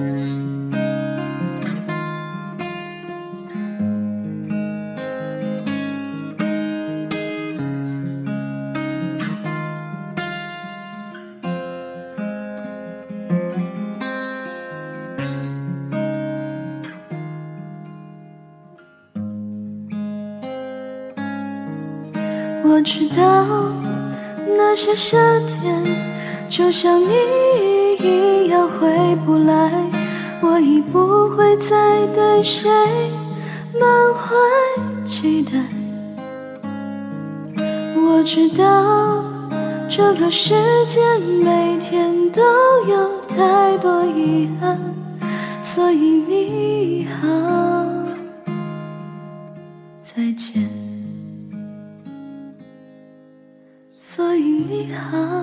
我知道那些夏天就像你一样回不来，我已不会再对谁满怀期待。我知道这个世界每天都有太多遗憾，所以你好，再见。所以你好。